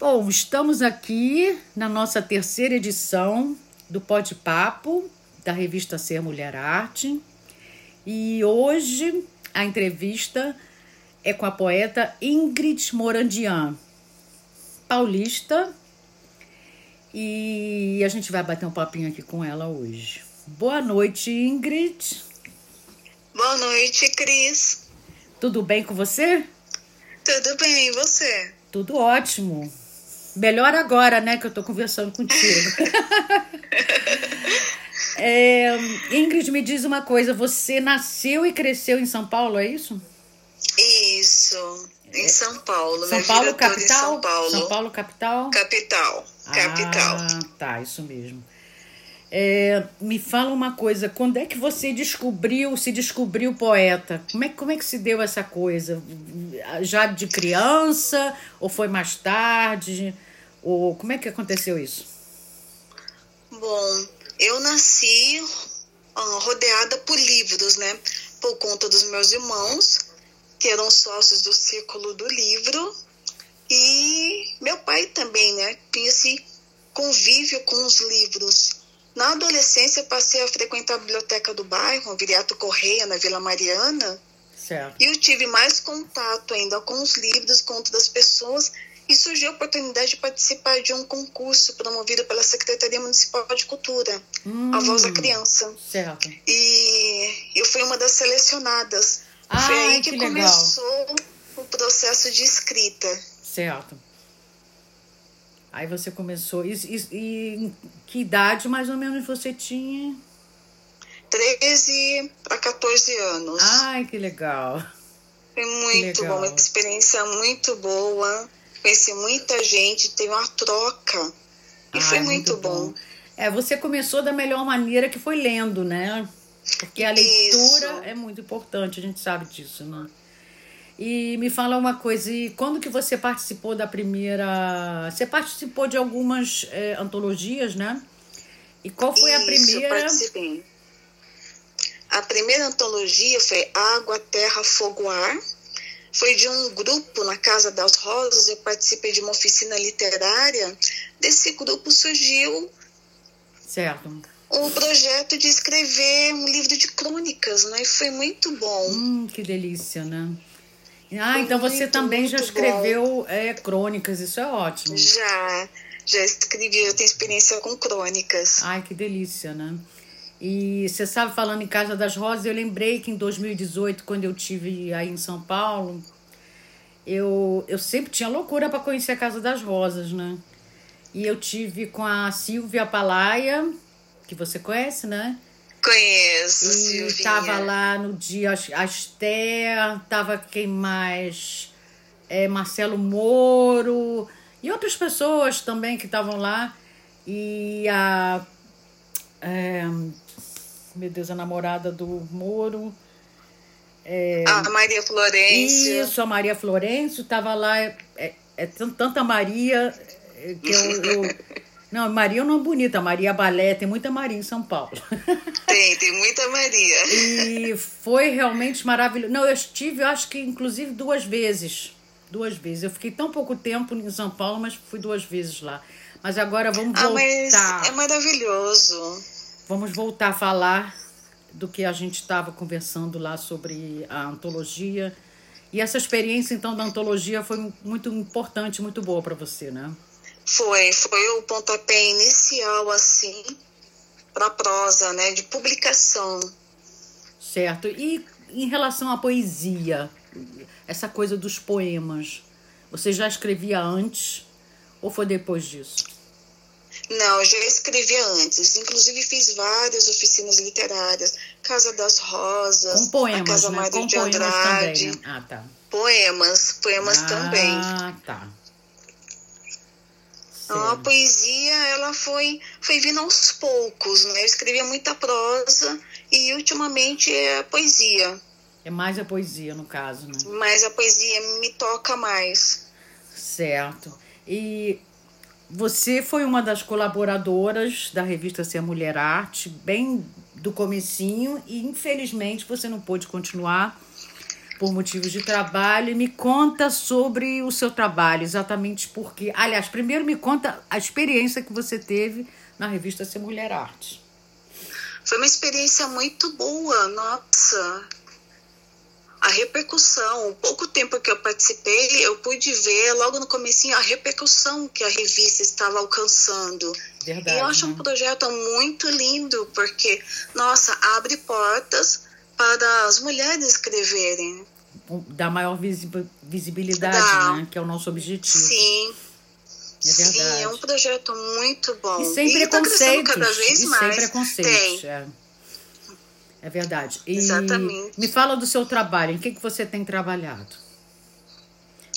Bom, estamos aqui na nossa terceira edição do Pode Papo da revista Ser Mulher Arte. E hoje a entrevista é com a poeta Ingrid Morandian, paulista, e a gente vai bater um papinho aqui com ela hoje. Boa noite, Ingrid. Boa noite, Cris. Tudo bem com você? Tudo bem, e você? Tudo ótimo. Melhor agora, né, que eu tô conversando contigo. é, Ingrid, me diz uma coisa: você nasceu e cresceu em São Paulo, é isso? Isso, em São Paulo. São Paulo, capital? São Paulo. São Paulo, capital? Capital, capital. Ah, tá, isso mesmo. É, me fala uma coisa, quando é que você descobriu, se descobriu poeta? Como é, como é que se deu essa coisa? Já de criança? Ou foi mais tarde? Ou como é que aconteceu isso? Bom, eu nasci ah, rodeada por livros, né? Por conta dos meus irmãos, que eram sócios do Círculo do Livro, e meu pai também, né? Tinha esse convívio com os livros. Na adolescência, passei a frequentar a biblioteca do bairro, Viriato Correia, na Vila Mariana, Certo. e eu tive mais contato ainda com os livros, com outras pessoas, e surgiu a oportunidade de participar de um concurso promovido pela Secretaria Municipal de Cultura, Hum, A Voz da Criança. Certo. E eu fui uma das selecionadas. Ai, Foi aí que, que começou o processo de escrita. Certo. Aí você começou. E, e- e que idade mais ou menos você tinha? 13 para 14 anos. Ai, que legal. Foi muito legal. bom, uma experiência muito boa. Conheci muita gente, teve uma troca. E Ai, foi muito, bom. É, você começou da melhor maneira que foi lendo, né? Porque a leitura Isso. é muito importante, a gente sabe disso, né? E me fala uma coisa, e quando que você participou da primeira... Você participou de algumas eh, antologias, né? E qual foi a Isso, primeira... participei. A primeira antologia foi Água, Terra, Fogo, Ar. Foi de um grupo na Casa das Rosas. Eu participei de uma oficina literária. Desse grupo surgiu Certo. o projeto de escrever um livro de crônicas, né? E foi muito bom. Hum, que delícia, né? Ah, então você muito, também já escreveu é, crônicas, isso é ótimo. Já, já escrevi, eu tenho experiência com crônicas. Ai, que delícia, né? E você sabe, falando em Casa das Rosas, eu lembrei que em 2018, quando eu tive aí em São Paulo, eu, eu sempre tinha loucura para conhecer a Casa das Rosas, né? E eu tive com a Silvia Palaia, que você conhece, né? Conheço, E Silvinha. tava lá no dia a Esther, tava quem mais? É, Marcelo Moro e outras pessoas também que estavam lá. E a. é, meu Deus, a namorada do Moro. A Maria Florencio. Isso, a Maria Florencio estava lá. É, é, é tan- tanta Maria é, que eu. eu- não, Maria não é bonita, Maria Balé, tem muita Maria em São Paulo. Tem, tem muita Maria. E foi realmente maravilhoso. Não, eu estive, eu acho que inclusive duas vezes. Duas vezes. Eu fiquei tão pouco tempo em São Paulo, mas fui duas vezes lá. Mas agora vamos Ah, mas voltar. é maravilhoso. Vamos voltar a falar do que a gente estava conversando lá sobre a antologia. E essa experiência, então, da antologia foi muito importante, muito boa para você, né? Foi, foi o pontapé inicial, assim, para prosa, né, de publicação. Certo. E em relação à poesia, essa coisa dos poemas, você já escrevia antes ou foi depois disso? Não, eu já escrevia antes. Inclusive fiz várias oficinas literárias. Casa das Rosas, Com poemas, a Casa né? Mário Com de poemas Andrade. também, né? Ah, tá. Poemas, poemas também. Ah, tá. Então, a poesia, ela foi, foi vindo aos poucos, né? Eu escrevia muita prosa e ultimamente é a poesia. É mais a poesia, no caso, né? Mas a poesia me toca mais. Certo. E você foi uma das colaboradoras da revista Ser Mulher Arte, bem do comecinho, e infelizmente você não pôde continuar por motivos de trabalho. E me conta sobre o seu trabalho, exatamente porque. Aliás, primeiro me conta a experiência que você teve na revista Ser Mulher Arte. Foi uma experiência muito boa, nossa. A repercussão, o pouco tempo que eu participei, eu pude ver logo no comecinho a repercussão que a revista estava alcançando. Verdade, e eu acho né? um projeto muito lindo, porque, nossa, abre portas para as mulheres escreverem. Dá maior visibilidade, Dá. né? Que é o nosso objetivo. Sim. É verdade. Sim, é um projeto muito bom. E sem e preconceitos. Tá cada vez e mais. sem preconceitos. Tem. É. é verdade. E Exatamente. Me fala do seu trabalho. Em que, que você tem trabalhado?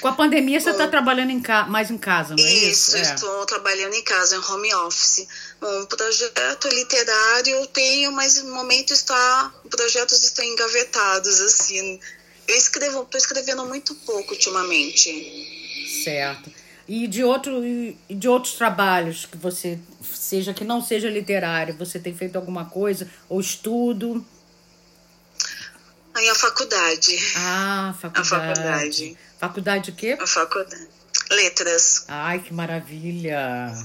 Com a pandemia, você está trabalhando em mais em casa, não é isso? Isso, é. estou trabalhando em casa, em home office. Um projeto literário eu tenho, mas no momento está, projetos estão engavetados, assim. Eu escrevo, estou escrevendo muito pouco ultimamente. Certo. E de, outro, de outros trabalhos que você, seja que não seja literário, você tem feito alguma coisa? Ou estudo? Faculdade. Ah, faculdade. A faculdade. Faculdade de quê? A faculdade. Letras. Ai, que maravilha.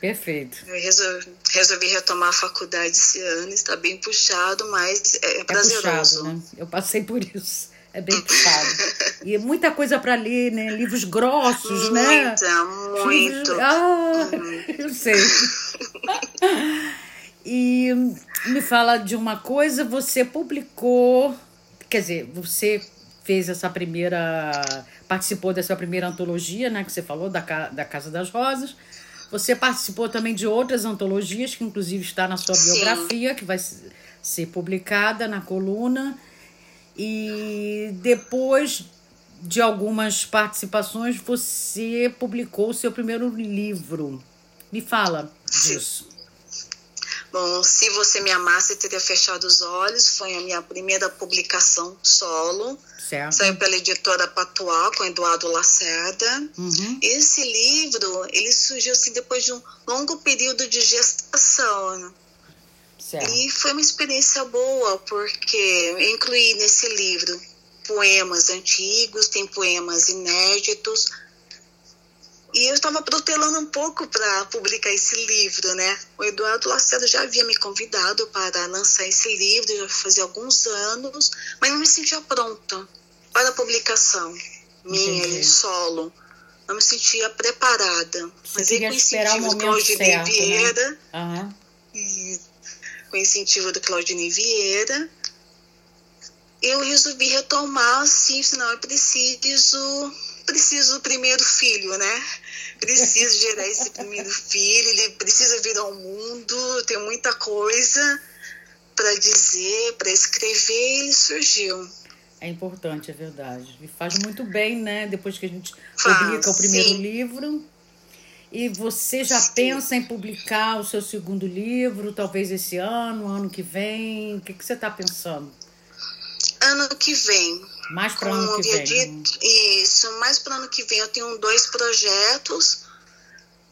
Perfeito. Eu resolvi, resolvi retomar a faculdade esse ano, está bem puxado, mas é, é prazeroso. É puxado, né? Eu passei por isso. É bem puxado. e muita coisa para ler, né? Livros grossos, muita, né? Muita, muito. Ah, eu sei. e me fala de uma coisa, você publicou, quer dizer, você fez essa primeira, participou dessa primeira antologia, né, que você falou, da, da Casa das Rosas. Você participou também de outras antologias, que inclusive está na sua Sim. biografia, que vai ser publicada na coluna. E depois de algumas participações, você publicou o seu primeiro livro. Me fala disso. Bom, Se Você Me Amasse, Teria Fechado os Olhos, foi a minha primeira publicação solo. Certo. Saiu pela editora Patuá, com Eduardo Lacerda. Uhum. Esse livro, ele surgiu assim, depois de um longo período de gestação. Certo. E foi uma experiência boa, porque eu incluí nesse livro poemas antigos, tem poemas inéditos, e eu estava protelando um pouco para publicar esse livro, né? O Eduardo Lacerda já havia me convidado para lançar esse livro, já fazia alguns anos, mas não me sentia pronta para a publicação minha em solo. Não me sentia preparada. Você mas aí com incentivo do Claudinei certo, né? Vieira, né? uhum. e, com incentivo do Claudinei Vieira, eu resolvi retomar, assim, senão eu preciso preciso do primeiro filho, né? Preciso gerar esse primeiro filho, ele precisa vir ao mundo, tem muita coisa para dizer, para escrever, ele surgiu. É importante, é verdade. E faz muito bem, né? Depois que a gente faz, publica o primeiro sim. livro. E você já sim. pensa em publicar o seu segundo livro, talvez esse ano, ano que vem? O que, que você está pensando? Ano que vem. Mais para ano que vem. Dito, isso, mais para ano que vem eu tenho dois projetos.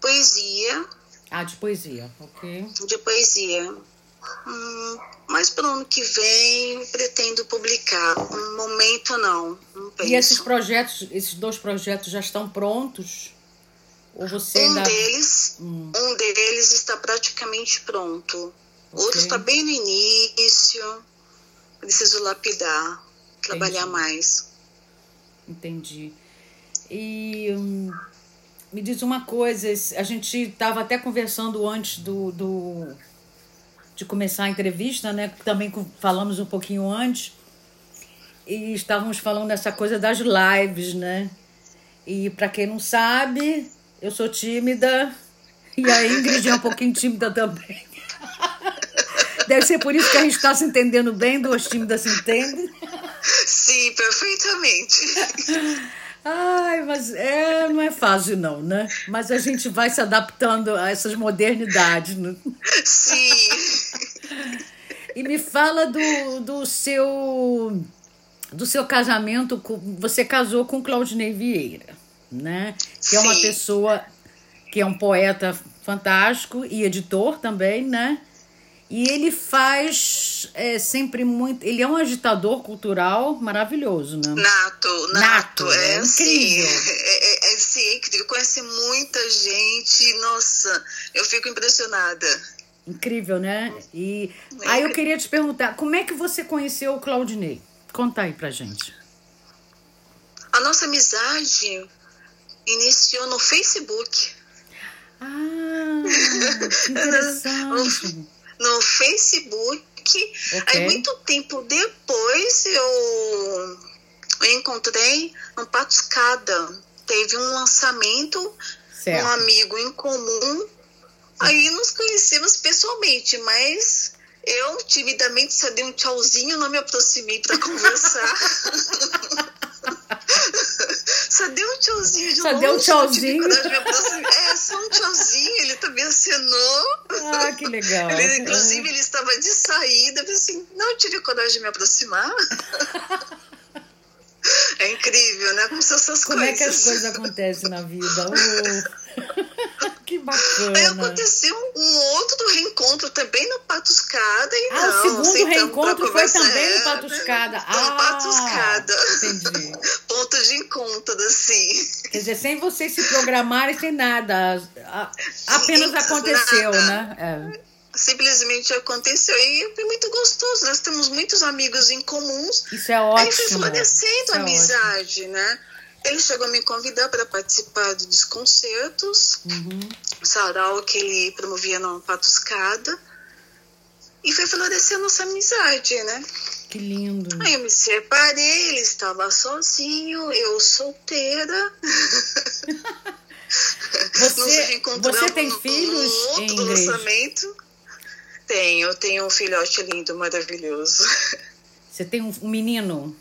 Poesia. Ah, de poesia, ok. De poesia. Hum, mais para o ano que vem pretendo publicar. No momento não. não e esses projetos, esses dois projetos já estão prontos? Ou você um ainda... deles, hum. um deles está praticamente pronto. Okay. Outro está bem no início. Preciso lapidar trabalhar Entendi. mais. Entendi. E hum, me diz uma coisa, a gente estava até conversando antes do, do de começar a entrevista, né? Também falamos um pouquinho antes e estávamos falando dessa coisa das lives, né? E para quem não sabe, eu sou tímida e a Ingrid é um pouquinho tímida também. Deve ser por isso que a gente está se entendendo bem, duas tímidas se entendem. Sim, perfeitamente. Ai, mas é, não é fácil não, né? Mas a gente vai se adaptando a essas modernidades. Né? Sim. E me fala do, do seu do seu casamento com, você casou com Claudinei Vieira, né? Que é uma Sim. pessoa que é um poeta fantástico e editor também, né? E ele faz é sempre muito. Ele é um agitador cultural maravilhoso, né? Nato, nato, nato é, é incrível. Sim, é, é, é, sim, incrível. Conhece muita gente, nossa, eu fico impressionada. Incrível, né? E é aí eu queria te perguntar, como é que você conheceu o Claudinei? Conta aí pra gente. A nossa amizade iniciou no Facebook. Ah, interessante. No Facebook. Okay. Aí, muito tempo depois, eu, eu encontrei no Patuscada. Teve um lançamento, certo. um amigo em comum. Aí nos conhecemos pessoalmente, mas eu timidamente só dei um tchauzinho, não me aproximei para conversar. Só deu um tchauzinho de Só longe, deu um tchauzinho. É, só um tchauzinho, ele também acenou. Ah, que legal. Ele, inclusive, ele estava de saída, eu assim, não tive coragem de me aproximar. É incrível, né? Como são essas Como coisas. Como é que as coisas acontecem na vida? Oh. que bacana. Aí aconteceu um outro reencontro também no Patuscada. E ah, não, o segundo reencontro foi também no Patuscada. É, ah, no Patuscada. Entendi. De encontro, assim. Quer dizer, sem vocês se programarem, sem nada. Apenas Sim, aconteceu, nada. né? É simplesmente aconteceu e foi muito gostoso. Nós temos muitos amigos em comuns. Isso é ótimo. Aí foi florescendo a é amizade, ótimo. né? Ele chegou a me convidar para participar dos concertos, uhum. sarau que ele promovia no Patuscada. E foi florescendo nossa amizade, né? Que lindo. Aí eu me separei, ele estava sozinho, eu solteira. Você, você tem filhos, no outro Ingrid? lançamento. Tenho, eu tenho um filhote lindo, maravilhoso. Você tem um, menino?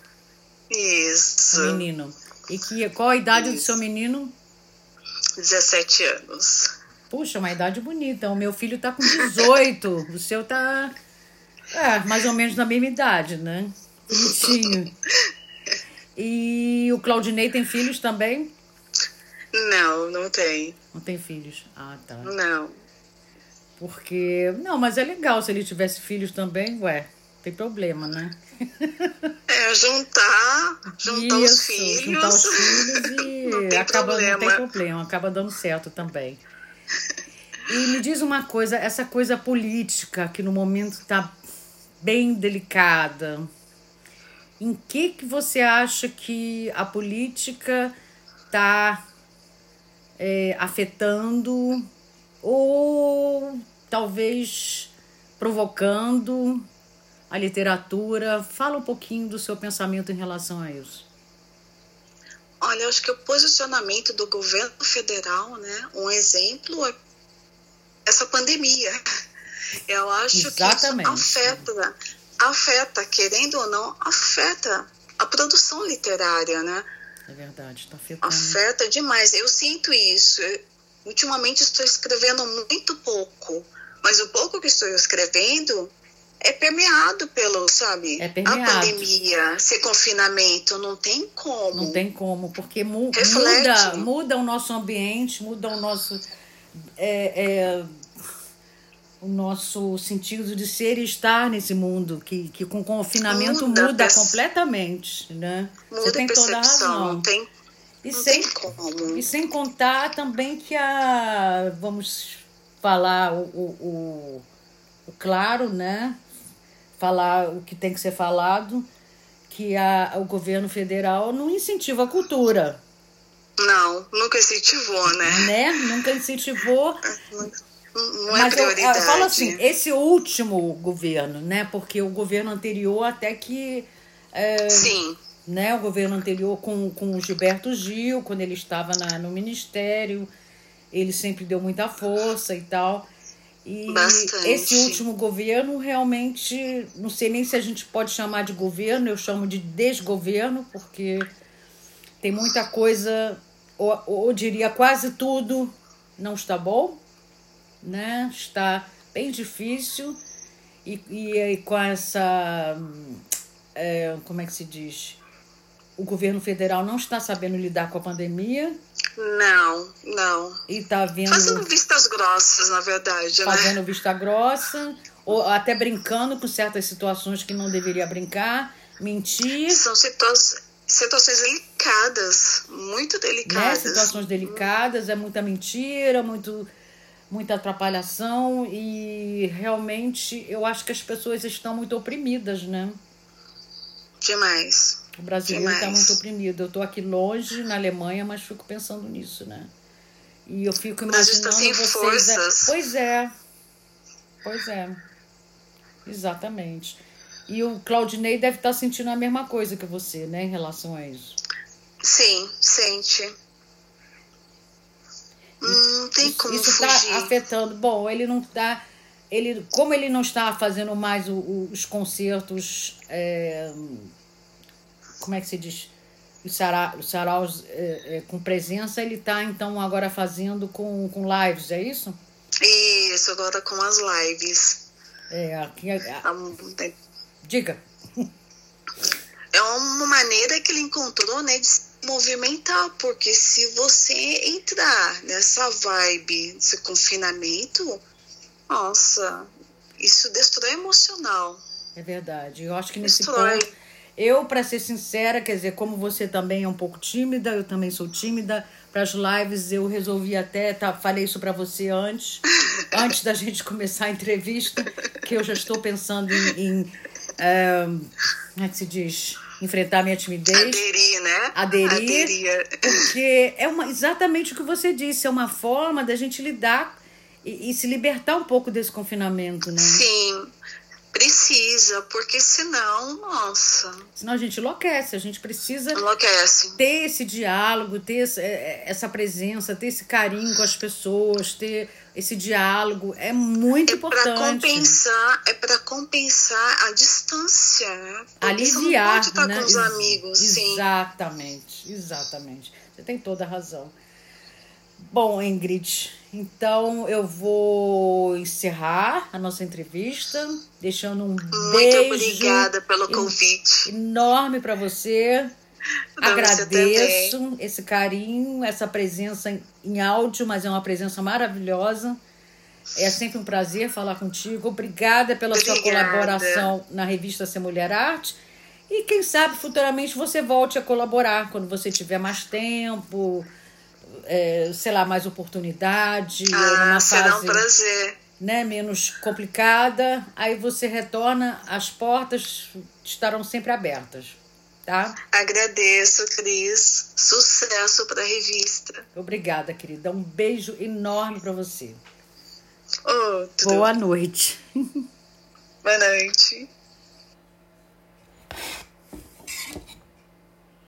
Isso. Um menino. E que, qual a idade Isso. do seu menino? 17 anos. Puxa, uma idade bonita. O meu filho tá com 18. o seu tá. É, mais ou menos na mesma idade, né? Bonitinho. E o Claudinei tem filhos também? Não, não tem. Não tem filhos. Ah, tá. Não. Porque. Não, mas é legal se ele tivesse filhos também, ué, tem problema, né? É, juntar, juntar Isso, os filhos. Juntar os filhos e não tem acaba, problema. não tem problema, acaba dando certo também. E me diz uma coisa, essa coisa política que no momento está bem delicada. Em que que você acha que a política está é, afetando ou talvez provocando a literatura. Fala um pouquinho do seu pensamento em relação a isso. Olha, acho que o posicionamento do governo federal, né, um exemplo é essa pandemia. Eu acho Exatamente. que isso afeta, afeta, querendo ou não, afeta a produção literária, né? É verdade, está afetando. Afeta demais. Eu sinto isso. Ultimamente estou escrevendo muito pouco, mas o pouco que estou escrevendo é permeado pelo, sabe? É permeado. A pandemia, esse confinamento, não tem como. Não tem como, porque mu muda, muda o nosso ambiente, muda o nosso. É, é, o nosso sentido de ser e estar nesse mundo, que, que com confinamento muda, muda completamente, né? Muda Você tem toda a razão. Não tem e sem, e sem contar também que a. Vamos falar o, o, o, claro, né? Falar o que tem que ser falado, que a, o governo federal não incentiva a cultura. Não, nunca incentivou, né? Né? Nunca incentivou. É Mas prioridade. Eu, eu falo assim, esse último governo, né? Porque o governo anterior até que. É, Sim né, o governo anterior com, com o Gilberto Gil, quando ele estava na, no ministério, ele sempre deu muita força e tal. E Bastante. esse último governo realmente, não sei nem se a gente pode chamar de governo, eu chamo de desgoverno, porque tem muita coisa, ou, ou diria quase tudo, não está bom, né? Está bem difícil e, e, e com essa, é, como é que se diz? o governo federal não está sabendo lidar com a pandemia. Não, não. E está vendo. Fazendo vistas grossas, na verdade, fazendo né? vista grossa, ou até brincando com certas situações que não deveria brincar, mentir. São situações, situações delicadas, muito né? delicadas. Situações delicadas, é muita mentira, muito, muita atrapalhação e realmente eu acho que as pessoas estão muito oprimidas, né? Demais. O brasileiro está muito oprimido. Eu estou aqui longe, na Alemanha, mas fico pensando nisso, né? E eu fico imaginando está sem vocês. forças. Pois é. Pois é. Exatamente. E o Claudinei deve estar sentindo a mesma coisa que você, né, em relação a isso. Sim, sente. Hum, Não tem Isso- como isso está afetando. Bom, ele não está. Ele, como ele não está fazendo mais o- o- os concertos. é, como é que se diz? Os, sarau, os saraus é, é, com presença, ele está então agora fazendo com, com lives, é isso? Isso, agora com as lives. É, aqui, é- Tá mu- diga. É uma maneira que ele encontrou, né, de movimentar, porque se você entrar nessa vibe, desse confinamento, nossa, isso destrói emocional. É verdade. Eu acho que nesse Destrói. ponto. Eu, para ser sincera, quer dizer, como você também é um pouco tímida, eu também sou tímida. Para as lives, eu resolvi até, tá, falei isso para você antes, antes da gente começar a entrevista, que eu já estou pensando em, em eh, como é que se diz? Enfrentar minha timidez. Aderir, né? Aderir. Aderir. Porque é uma, exatamente o que você disse, é uma forma da gente lidar e, e se libertar um pouco desse confinamento, né? Sim, precisa, porque senão, nossa, Senão a gente enlouquece, a gente precisa enlouquece. ter esse diálogo, ter é, é, essa presença, ter esse carinho com as pessoas, ter esse diálogo é muito É para importante. compensar, é para compensar a distância, né? Porque Aliviar, pode estar né? com os Ex- amigos, sim. Exatamente, exatamente. Você tem toda a razão. Bom, Ingrid, então eu vou encerrar a nossa entrevista, deixando um Muito beijo obrigada pelo convite. enorme para você. Você Agradeço esse carinho, essa presença em, áudio, mas é uma presença maravilhosa. É sempre um prazer falar contigo. Obrigada pela sua Obrigada. colaboração na revista Ser Mulher Arte. E quem sabe futuramente você volte a colaborar quando você tiver mais tempo, é, sei lá, mais oportunidade, ou Ah, numa será um fase prazer. né, menos complicada. Aí você retorna, as portas estarão sempre abertas, tá? Agradeço, Cris. Sucesso para a revista. Obrigada, querida. Um beijo enorme para você. Outro. Boa noite. Boa noite.